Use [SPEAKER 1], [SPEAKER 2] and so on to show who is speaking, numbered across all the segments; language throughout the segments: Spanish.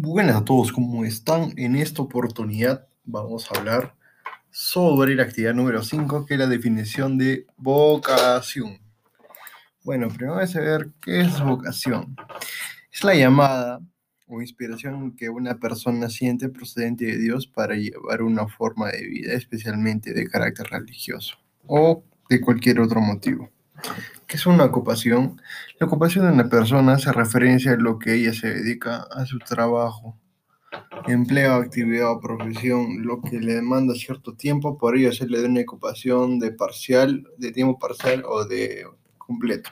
[SPEAKER 1] Buenas a todos, ¿cómo están? En esta oportunidad vamos a hablar sobre la actividad número 5, que es la definición de vocación. Bueno, primero vamos a ver qué es vocación. Es la llamada o inspiración que una persona siente procedente de Dios para llevar una forma de vida, especialmente de carácter religioso o de cualquier otro motivo. ¿Qué es una ocupación? La ocupación de una persona hace referencia a lo que ella se dedica a su trabajo, empleo, actividad o profesión, lo que le demanda cierto tiempo, por ello se le da una ocupación de parcial, de tiempo parcial o de completo.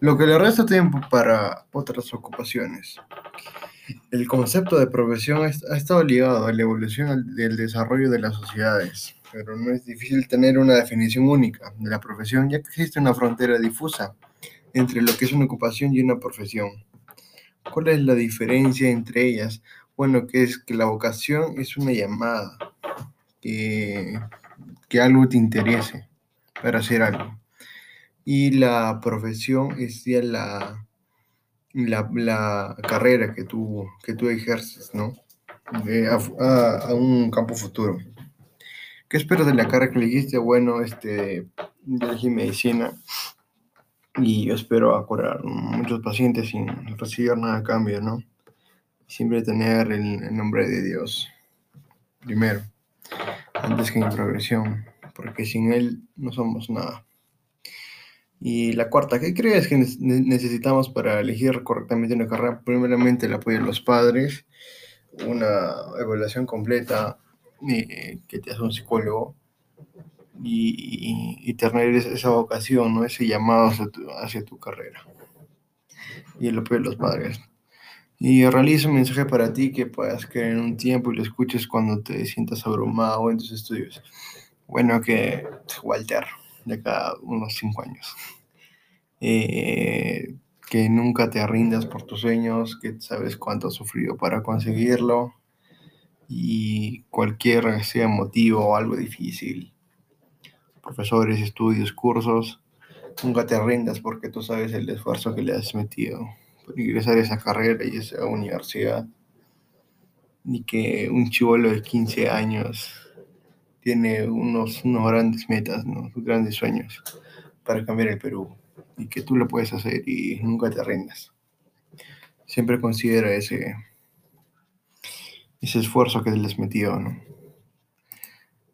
[SPEAKER 1] Lo que le resta tiempo para otras ocupaciones. El concepto de profesión ha estado ligado a la evolución del desarrollo de las sociedades pero no es difícil tener una definición única de la profesión, ya que existe una frontera difusa entre lo que es una ocupación y una profesión. ¿Cuál es la diferencia entre ellas? Bueno, que es que la vocación es una llamada, que, algo te interese para hacer algo. Y la profesión es ya la, la, carrera que tú, que tú ejerces, ¿no? a un campo futuro. ¿Qué esperas de la carrera que elegiste? Bueno, este, yo elegí medicina y yo espero curar muchos pacientes sin recibir nada a cambio, ¿no? Siempre tener el, nombre de Dios primero, antes que mi progresión, porque sin Él no somos nada. Y la cuarta, ¿qué crees que necesitamos para elegir correctamente una carrera? Primeramente el apoyo de los padres, una evaluación completa eh, que te hace un psicólogo y, tener esa vocación, ¿no? ese llamado hacia tu, carrera y el apoyo de los padres. Y realizo un mensaje para ti que puedas creer en un tiempo y lo escuches cuando te sientas abrumado en tus estudios. Bueno, que Walter, de cada unos cinco años. Eh, que nunca te rindas por tus sueños, que sabes cuánto has sufrido para conseguirlo y cualquier sea motivo o algo difícil, profesores, estudios, cursos, nunca te rindas porque tú sabes el esfuerzo que le has metido por ingresar a esa carrera y esa universidad. Y que un chivolo de 15 años tiene unos, unos grandes metas, unos grandes sueños para cambiar el Perú. Y que tú lo puedes hacer y nunca te rindas. Siempre considera ese, ese esfuerzo que les metió, ¿no?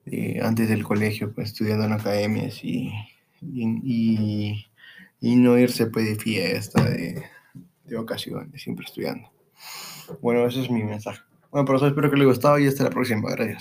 [SPEAKER 1] Eh, antes del colegio, pues estudiando en academias y, y, no irse pues, de fiesta, de, de ocasiones, siempre estudiando. Bueno, ese es mi mensaje. Bueno, profesor, espero que les gustado y hasta la próxima. Gracias.